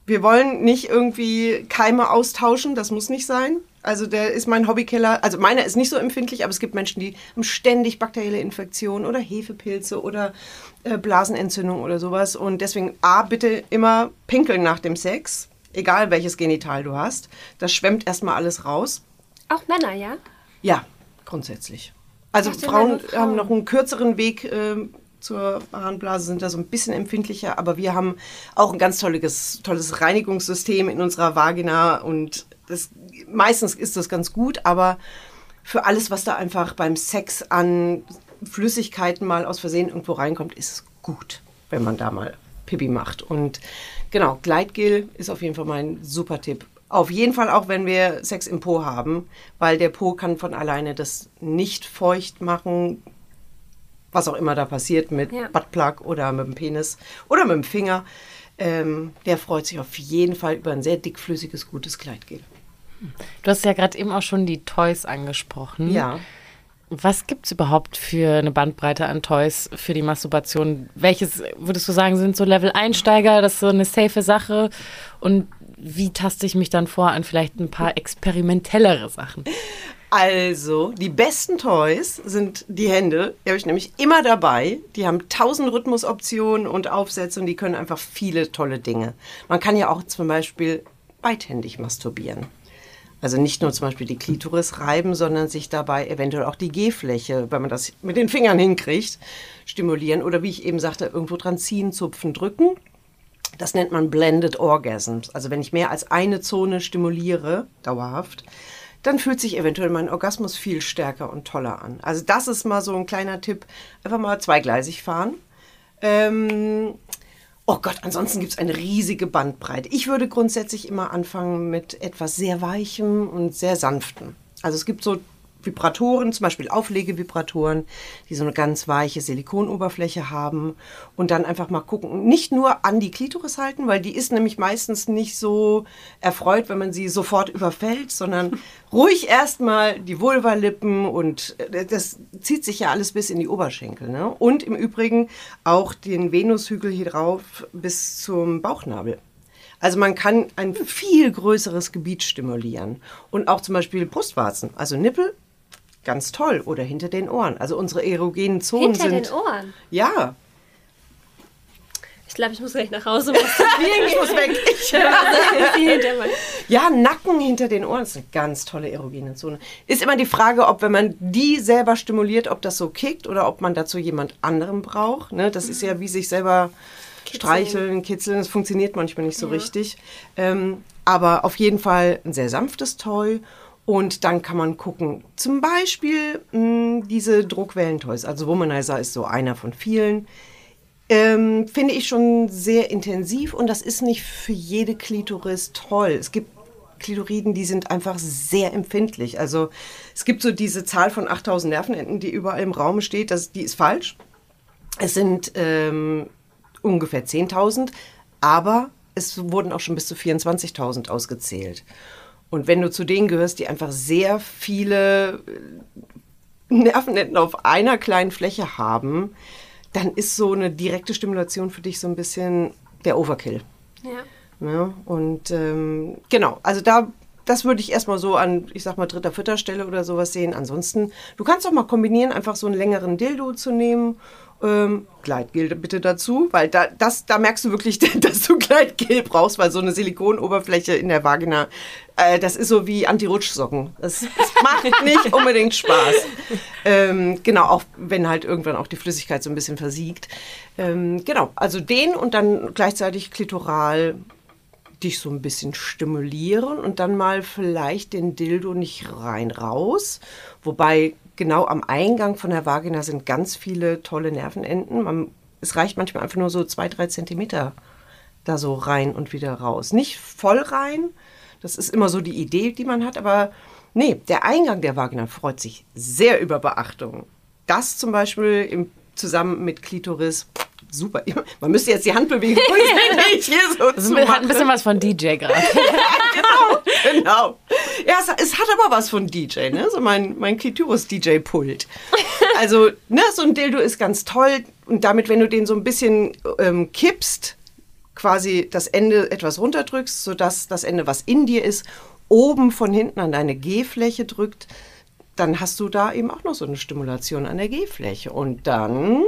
C: Wir wollen nicht irgendwie Keime austauschen. Das muss nicht sein. Also der ist mein Hobbykeller. Also meiner ist nicht so empfindlich, aber es gibt Menschen, die haben ständig bakterielle Infektionen oder Hefepilze oder äh, Blasenentzündung oder sowas. Und deswegen A, bitte immer pinkeln nach dem Sex, egal welches Genital du hast. Das schwemmt erstmal alles raus.
B: Auch Männer, ja?
C: Ja, grundsätzlich. Also Frauen
B: meine Frau-
C: haben noch einen kürzeren Weg ähm, zur Harnblase, sind da so ein bisschen empfindlicher, aber wir haben auch ein ganz tolles, tolles Reinigungssystem in unserer Vagina und das, meistens ist das ganz gut, aber für alles, was da einfach beim Sex an Flüssigkeiten mal aus Versehen irgendwo reinkommt, ist es gut, wenn man da mal Pipi macht. Und genau, Gleitgel ist auf jeden Fall mein super Tipp. Auf jeden Fall auch, wenn wir Sex im Po haben, weil der Po kann von alleine das nicht feucht machen, was auch immer da passiert mit
B: Ja.
C: Buttplug oder mit dem Penis oder mit dem Finger. Ähm, der freut sich auf jeden Fall über ein sehr dickflüssiges, gutes Gleitgel.
A: Du hast ja gerade eben auch schon die Toys angesprochen.
C: Ja.
A: Was gibt es überhaupt für eine Bandbreite an Toys für die Masturbation? Welches würdest du sagen, sind so Level-Einsteiger, das ist so eine safe Sache? Und wie taste ich mich dann vor an vielleicht ein paar experimentellere Sachen?
C: Also, die besten Toys sind die Hände. Die habe ich nämlich immer dabei. Die haben tausend Rhythmusoptionen und Aufsätze und die können einfach viele tolle Dinge. Man kann ja auch zum Beispiel beidhändig masturbieren. Also nicht nur zum Beispiel die Klitoris reiben, sondern sich dabei eventuell auch die G-Fläche, wenn man das mit den Fingern hinkriegt, stimulieren. Oder wie ich eben sagte, irgendwo dran ziehen, zupfen, drücken. Das nennt man Blended Orgasms. Also wenn ich mehr als eine Zone stimuliere, dauerhaft, dann fühlt sich eventuell mein Orgasmus viel stärker und toller an. Also das ist mal so ein kleiner Tipp. Einfach mal zweigleisig fahren. Ähm, oh Gott, ansonsten gibt es eine riesige Bandbreite. Ich würde grundsätzlich immer anfangen mit etwas sehr Weichem und sehr Sanftem. Also es gibt so Vibratoren, zum Beispiel Auflegevibratoren, die so eine ganz weiche Silikonoberfläche haben und dann einfach mal gucken, nicht nur an die Klitoris halten, weil die ist nämlich meistens nicht so erfreut, wenn man sie sofort überfällt, sondern ruhig erstmal die Vulvalippen und äh, das zieht sich ja alles bis in die Oberschenkel. Ne? Und im Übrigen auch den Venushügel hier drauf bis zum Bauchnabel. Also man kann ein viel größeres Gebiet stimulieren. Und auch zum Beispiel Brustwarzen, also Nippel, ganz toll. Oder hinter den Ohren. Also unsere erogenen Zonen
B: Hinter
C: sind.
B: den Ohren.
C: Ja.
B: Ich glaube, ich muss gleich nach Hause.
C: Ich muss weg. Ich,
B: Hinter mein-
C: ja, Nacken hinter den Ohren ist eine ganz tolle erogene Zone. Ist immer die Frage, ob wenn man die selber stimuliert, ob das so kickt oder ob man dazu jemand anderem braucht. Ne? Das ist ja wie sich selber streicheln, kitzeln. Das funktioniert manchmal nicht so richtig. Ähm, aber auf jeden Fall ein sehr sanftes Toy. Und dann kann man gucken, zum Beispiel mh, diese Druckwellentoys. Also Womanizer ist so einer von vielen. Ähm, finde ich schon sehr intensiv und das ist nicht für jede Klitoris toll. Es gibt Klitoriden, die sind einfach sehr empfindlich. Also es gibt so diese Zahl von 8000 Nervenenden, die überall im Raum steht, das, die ist falsch. Es sind ähm, ungefähr 10.000, aber es wurden auch schon bis zu 24.000 ausgezählt. Und wenn du zu denen gehörst, die einfach sehr viele äh, Nervenenden auf einer kleinen Fläche haben, dann ist so eine direkte Stimulation für dich so ein bisschen der Overkill.
B: Ja.
C: Ja, und ähm, genau, also da, das würde ich erstmal so an, ich sag mal, dritter, vierter Stelle oder sowas sehen. Ansonsten, du kannst auch mal kombinieren, einfach so einen längeren Dildo zu nehmen. Ähm, Gleitgel bitte dazu, weil da, das, da merkst du wirklich, dass du Gleitgel brauchst, weil so eine Silikonoberfläche in der Vagina, äh, das ist so wie Anti-Rutschsocken. Das, das macht nicht unbedingt Spaß. Ähm, genau, auch wenn halt irgendwann auch die Flüssigkeit so ein bisschen versiegt. Ähm, genau, also den und dann gleichzeitig klitoral dich so ein bisschen stimulieren und dann mal vielleicht den Dildo nicht rein raus. Wobei genau am Eingang von der Vagina sind ganz viele tolle Nervenenden. Man, es reicht manchmal einfach nur so zwei, drei Zentimeter da so rein und wieder raus. Nicht voll rein, das ist immer so die Idee, die man hat, aber nee, der Eingang der Vagina freut sich sehr über Beachtung. Das zum Beispiel im, zusammen mit Klitoris, super. Man müsste jetzt die Hand bewegen, wenn ich hier so
A: Das hat ein bisschen was von DJ gerade.
C: genau, genau. Ja, es, es, hat aber was von DJ, ne? So mein, mein Klitoris-DJ-Pult. Also, ne, so ein Dildo ist ganz toll. Und damit, wenn du den so ein bisschen ähm, kippst, quasi das Ende etwas runterdrückst, sodass das Ende, was in dir ist, oben von hinten an deine G-Fläche drückt, dann hast du da eben auch noch so eine Stimulation an der G-Fläche. Und dann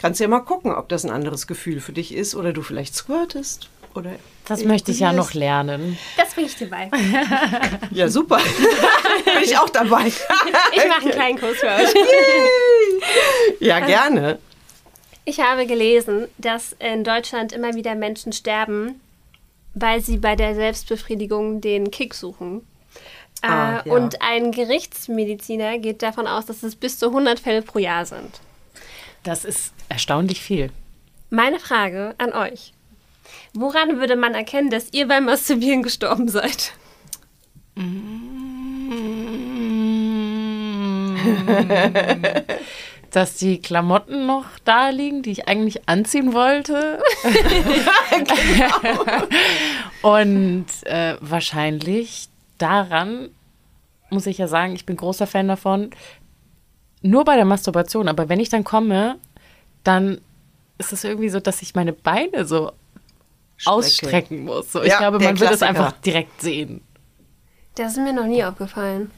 C: kannst du ja mal gucken, ob das ein anderes Gefühl für dich ist oder du vielleicht squirtest. Oder
A: das möchte ich ja noch lernen.
B: Das bin ich dabei.
C: Ja, super. bin ich auch dabei.
B: ich mache einen kleinen Kurs für euch.
C: ja, gerne.
B: Ich habe gelesen, dass in Deutschland immer wieder Menschen sterben, weil sie bei der Selbstbefriedigung den Kick suchen.
C: Ah,
B: äh,
C: ja.
B: Und ein Gerichtsmediziner geht davon aus, dass es bis zu 100 Fälle pro Jahr sind.
A: Das ist erstaunlich viel.
B: Meine Frage an euch. Woran würde man erkennen, dass ihr beim Masturbieren gestorben seid?
A: Dass die Klamotten noch da liegen, die ich eigentlich anziehen wollte. Und äh, wahrscheinlich daran, muss ich ja sagen, ich bin großer Fan davon, nur bei der Masturbation, aber wenn ich dann komme, dann ist es irgendwie so, dass ich meine Beine so ausstrecken muss. So, ich
C: Ja,
A: glaube, man wird es
C: Klassiker.
A: einfach direkt sehen.
B: Das ist mir noch nie aufgefallen.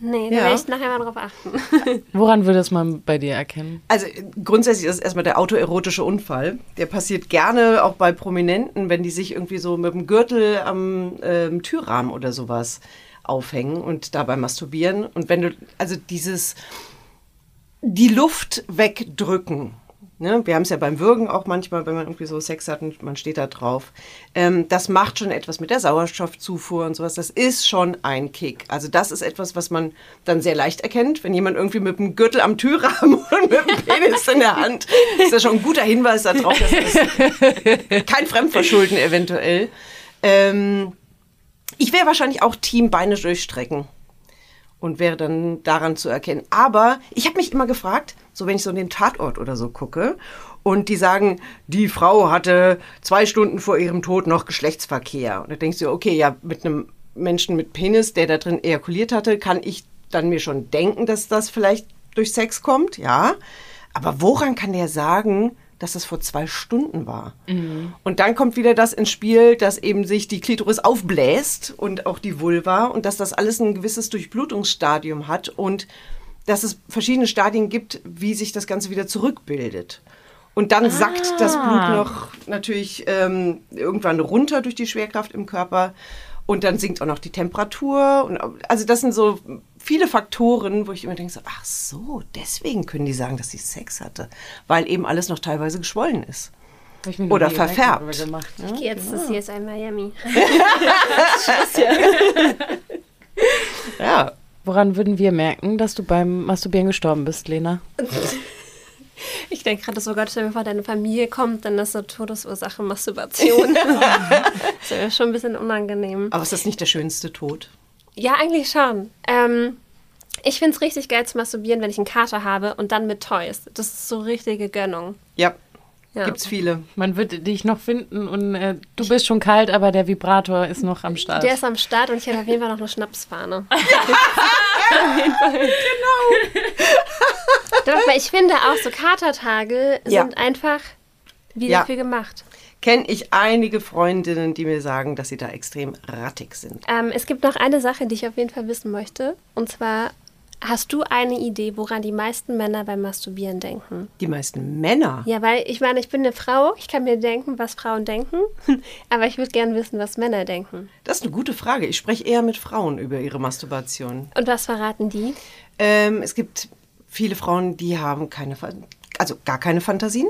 B: Nee, da
C: Ja.
B: werde ich nachher mal drauf achten.
A: Woran würde es man bei dir erkennen?
C: Also grundsätzlich ist es erstmal der autoerotische Unfall. Der passiert gerne auch bei Prominenten, wenn die sich irgendwie so mit dem Gürtel am ähm, Türrahmen oder sowas aufhängen und dabei masturbieren. Und wenn du, also dieses, die Luft wegdrücken. Ne? Wir haben es ja beim Würgen auch manchmal, wenn man irgendwie so Sex hat und man steht da drauf. Ähm, das macht schon etwas mit der Sauerstoffzufuhr und sowas. Das ist schon ein Kick. Also das ist etwas, was man dann sehr leicht erkennt, wenn jemand irgendwie mit dem Gürtel am Türrahmen und mit dem Penis in der Hand, ist das schon ein guter Hinweis darauf, dass das kein Fremdverschulden eventuell. Ähm, ich wäre wahrscheinlich auch Team Beine durchstrecken und wäre dann daran zu erkennen. Aber ich habe mich immer gefragt, so wenn ich so in den Tatort oder so gucke und die sagen, die Frau hatte zwei Stunden vor ihrem Tod noch Geschlechtsverkehr. Und da denkst du, okay, ja, mit einem Menschen mit Penis, der da drin ejakuliert hatte, kann ich dann mir schon denken, dass das vielleicht durch Sex kommt, ja. Aber woran kann der sagen, dass das vor zwei Stunden war? Und dann kommt wieder das ins Spiel, dass eben sich die Klitoris aufbläst und auch die Vulva und dass das alles ein gewisses Durchblutungsstadium hat und dass es verschiedene Stadien gibt, wie sich das Ganze wieder zurückbildet. Und dann sackt das Blut noch natürlich ähm, irgendwann runter durch die Schwerkraft im Körper. Und dann sinkt auch noch die Temperatur. Und, also das sind so viele Faktoren, wo ich immer denke, so, ach so, deswegen können die sagen, dass sie Sex hatte. Weil eben alles noch teilweise geschwollen ist. Oder verfärbt.
A: Gemacht.
B: Ich gehe jetzt das hier ist ein Miami.
C: Ja.
A: Woran würden wir merken, dass du beim Masturbieren gestorben bist, Lena?
B: Ich denke gerade so, Gott, stell mir vor, deine Familie kommt, dann ist so Todesursache Masturbation. das wäre schon ein bisschen unangenehm.
C: Aber ist das nicht der schönste Tod?
B: Ja, eigentlich schon. Ähm, ich finde es richtig geil zu masturbieren, wenn ich einen Kater habe und dann mit Toys. Das ist so richtige Gönnung.
C: Ja,
B: Ja.
C: gibt's viele.
A: Man wird dich noch finden und äh, du bist schon kalt, aber der Vibrator ist noch am Start.
B: Der ist am Start und ich habe auf jeden Fall noch eine Schnapsfahne. genau. Doch, weil ich finde auch so Katertage
C: Ja.
B: sind einfach wie
C: Ja.
B: dafür gemacht.
C: Kenne ich einige Freundinnen, die mir sagen, dass sie da extrem rattig sind.
B: Ähm, es gibt noch eine Sache, die ich auf jeden Fall wissen möchte. Und zwar, hast du eine Idee, woran die meisten Männer beim Masturbieren denken?
C: Die meisten Männer.
B: Ja, weil ich meine, ich bin eine Frau, ich kann mir denken, was Frauen denken, aber ich würde gerne wissen, was Männer denken.
C: Das ist eine gute Frage. Ich spreche eher mit Frauen über ihre Masturbation.
B: Und was verraten die?
C: Ähm, es gibt viele Frauen, die haben keine, also gar keine Fantasien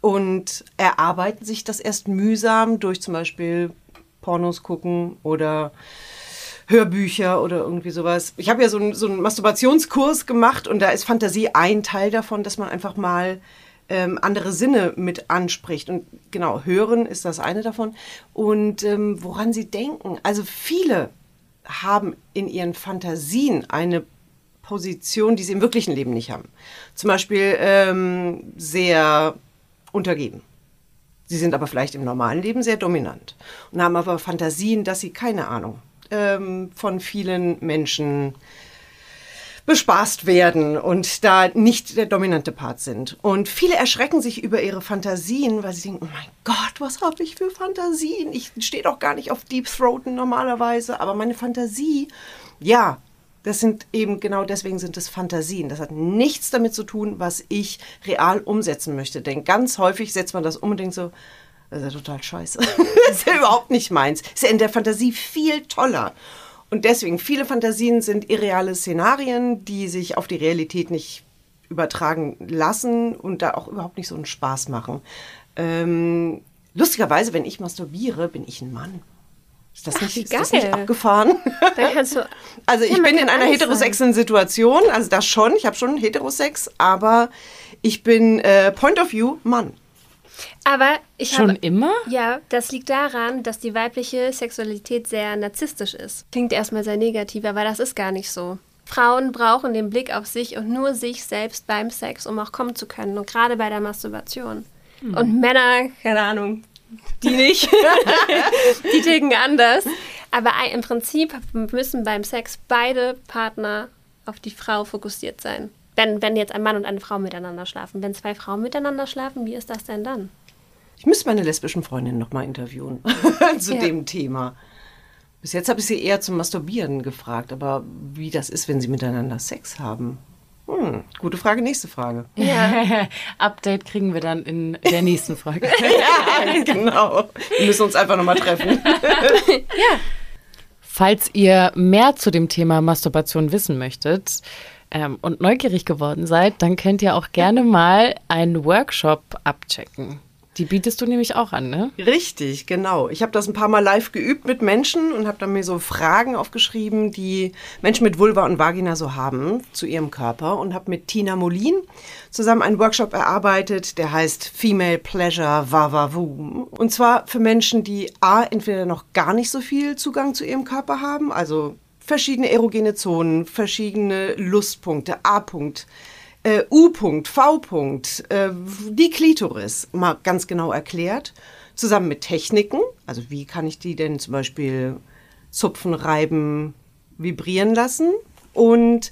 C: und erarbeiten sich das erst mühsam durch zum Beispiel Pornos gucken oder Hörbücher oder irgendwie sowas. Ich habe ja so einen, so einen Masturbationskurs gemacht und da ist Fantasie ein Teil davon, dass man einfach mal ähm, andere Sinne mit anspricht. Und genau, hören ist das eine davon. Und ähm, woran sie denken. Also viele haben in ihren Fantasien eine Position, die sie im wirklichen Leben nicht haben. Zum Beispiel ähm, sehr untergeben. Sie sind aber vielleicht im normalen Leben sehr dominant und haben aber Fantasien, dass sie, keine Ahnung, ähm, von vielen Menschen bespaßt werden und da nicht der dominante Part sind. Und viele erschrecken sich über ihre Fantasien, weil sie denken, oh mein Gott, was habe ich für Fantasien? Ich stehe doch gar nicht auf Deep Throaten normalerweise, aber meine Fantasie, ja, das sind eben genau deswegen sind es Fantasien. Das hat nichts damit zu tun, was ich real umsetzen möchte. Denn ganz häufig setzt man das denkt so, das ist ja total scheiße. das ist ja überhaupt nicht meins. Ist ja in der Fantasie viel toller. Und deswegen, viele Fantasien sind irreale Szenarien, die sich auf die Realität nicht übertragen lassen und da auch überhaupt nicht so einen Spaß machen. Ähm, lustigerweise, wenn ich masturbiere, bin ich ein Mann. Ist das,
B: Ach,
C: nicht,
B: wie
C: ist das nicht abgefahren?
B: Du.
C: Also ich
B: Ja,
C: bin in einer heterosexuellen Situation, also das schon, ich habe schon Heterosex, aber ich bin äh, Point of View Mann.
B: Aber ich
A: Schon
B: habe.
A: immer?
B: Ja, das liegt daran, dass die weibliche Sexualität sehr narzisstisch ist. Klingt erstmal sehr negativ, aber das ist gar nicht so. Frauen brauchen den Blick auf sich und nur sich selbst beim Sex, um auch kommen zu können. Und gerade bei der Masturbation. Und Männer, keine Ahnung, die nicht. die ticken anders. Aber im Prinzip müssen beim Sex beide Partner auf die Frau fokussiert sein. Wenn, wenn jetzt ein Mann und eine Frau miteinander schlafen. Wenn zwei Frauen miteinander schlafen, wie ist das denn dann?
C: Ich müsste meine lesbischen Freundinnen noch mal interviewen zu
B: Ja.
C: dem Thema. Bis jetzt habe ich sie eher zum Masturbieren gefragt, aber wie das ist, wenn sie miteinander Sex haben. Hm, gute Frage, nächste Frage.
A: Update kriegen wir dann in der nächsten Folge.
C: ja, genau. Wir müssen uns einfach noch mal treffen.
A: Falls ihr mehr zu dem Thema Masturbation wissen möchtet ähm, und neugierig geworden seid, dann könnt ihr auch gerne mal einen Workshop abchecken. Die bietest du nämlich auch an, ne?
C: Richtig, genau. Ich habe das ein paar Mal live geübt mit Menschen und habe dann mir so Fragen aufgeschrieben, die Menschen mit Vulva und Vagina so haben zu ihrem Körper und habe mit Tina Molin zusammen einen Workshop erarbeitet, der heißt Female Pleasure Vavavoom. Und zwar für Menschen, die A, entweder noch gar nicht so viel Zugang zu ihrem Körper haben, also verschiedene erogene Zonen, verschiedene Lustpunkte, A-Punkt, äh, U-Punkt, V-Punkt, äh, die Klitoris, mal ganz genau erklärt, zusammen mit Techniken, also wie kann ich die denn zum Beispiel zupfen, reiben, vibrieren lassen. Und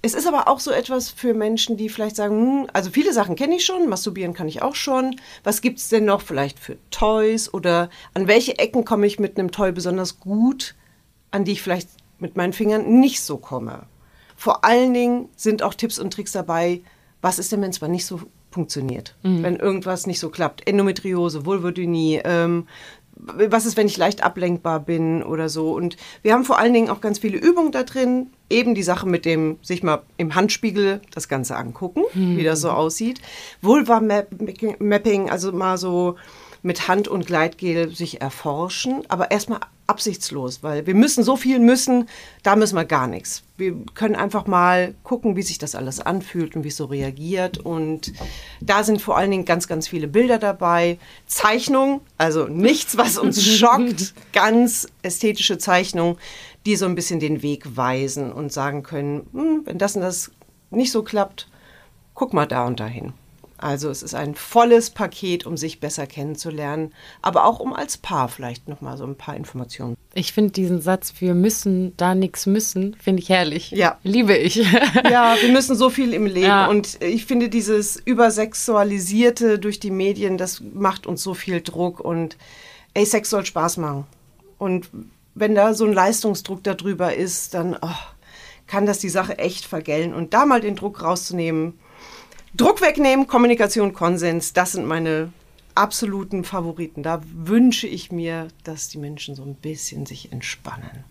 C: es ist aber auch so etwas für Menschen, die vielleicht sagen, hm, also viele Sachen kenne ich schon, masturbieren kann ich auch schon. Was gibt es denn noch vielleicht für Toys oder an welche Ecken komme ich mit einem Toy besonders gut, an die ich vielleicht mit meinen Fingern nicht so komme? Vor allen Dingen sind auch Tipps und Tricks dabei, was ist denn, wenn es mal nicht so funktioniert? Wenn irgendwas nicht so klappt. Endometriose, Vulvodynie, ähm, was ist, wenn ich leicht ablenkbar bin oder so. Und wir haben vor allen Dingen auch ganz viele Übungen da drin. Eben die Sache mit dem, sich mal im Handspiegel das Ganze angucken, wie das so aussieht. Vulva-Mapping, also mal so mit Hand und Gleitgel sich erforschen, aber erstmal absichtslos, weil wir müssen so viel müssen, da müssen wir gar nichts. Wir können einfach mal gucken, wie sich das alles anfühlt und wie es so reagiert. Und da sind vor allen Dingen ganz, ganz viele Bilder dabei. Zeichnung, also nichts, was uns schockt, ganz ästhetische Zeichnung, die so ein bisschen den Weg weisen und sagen können, hm, wenn das und das nicht so klappt, guck mal da und dahin. Also es ist ein volles Paket, um sich besser kennenzulernen, aber auch um als Paar vielleicht noch mal so ein paar Informationen.
A: Ich finde diesen Satz, wir müssen da nichts müssen, finde ich herrlich.
C: Ja.
A: Liebe ich.
C: Ja, wir müssen so viel im Leben
A: Ja.
C: und ich finde dieses übersexualisierte durch die Medien, das macht uns so viel Druck und ey, Sex soll Spaß machen. Und wenn da so ein Leistungsdruck darüber ist, dann oh, kann das die Sache echt vergällen und da mal den Druck rauszunehmen, Druck wegnehmen, Kommunikation, Konsens, das sind meine absoluten Favoriten. Da wünsche ich mir, dass die Menschen so ein bisschen sich entspannen.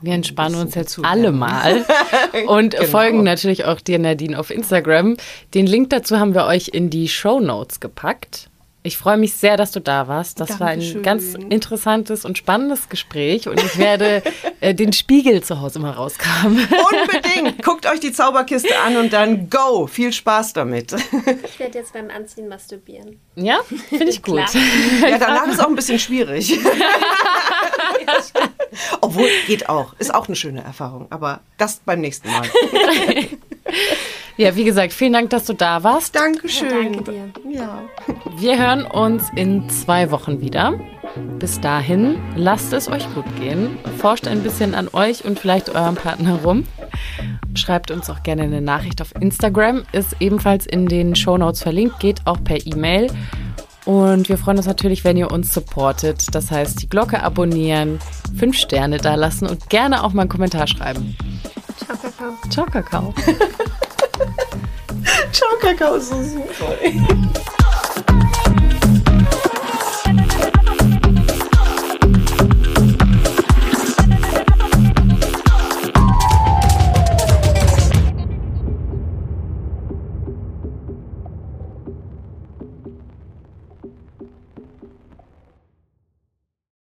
A: Wir entspannen uns jetzt alle mal und
C: Genau.
A: folgen natürlich auch dir, Nadine, auf Instagram. Den Link dazu haben wir euch in die Show Notes gepackt. Ich freue mich sehr, dass du da warst. Das war ein
C: Dankeschön.
A: ganz interessantes und spannendes Gespräch und ich werde äh, den Spiegel zu Hause mal rauskramen.
C: Unbedingt! Guckt euch die Zauberkiste an und dann go! Viel Spaß damit.
B: Ich werde jetzt beim Anziehen masturbieren.
A: Ja, finde ich gut.
B: Klar.
C: Ja, danach ist auch ein bisschen schwierig. Obwohl, geht auch. Ist auch eine schöne Erfahrung. Aber das beim nächsten Mal.
A: Ja, wie gesagt, vielen Dank, dass du da warst.
C: Dankeschön.
B: Danke dir.
C: Ja.
A: Wir hören uns in zwei Wochen wieder. Bis dahin, lasst es euch gut gehen. Forscht ein bisschen an euch und vielleicht eurem Partner rum. Schreibt uns auch gerne eine Nachricht auf Instagram. Ist ebenfalls in den Shownotes verlinkt. Geht auch per E-Mail. Und wir freuen uns natürlich, wenn ihr uns supportet. Das heißt, die Glocke abonnieren, fünf Sterne da lassen und gerne auch mal einen Kommentar schreiben.
B: Ciao, Kakao.
A: Ciao, Kakao.
C: Ciao, Kakao, so super.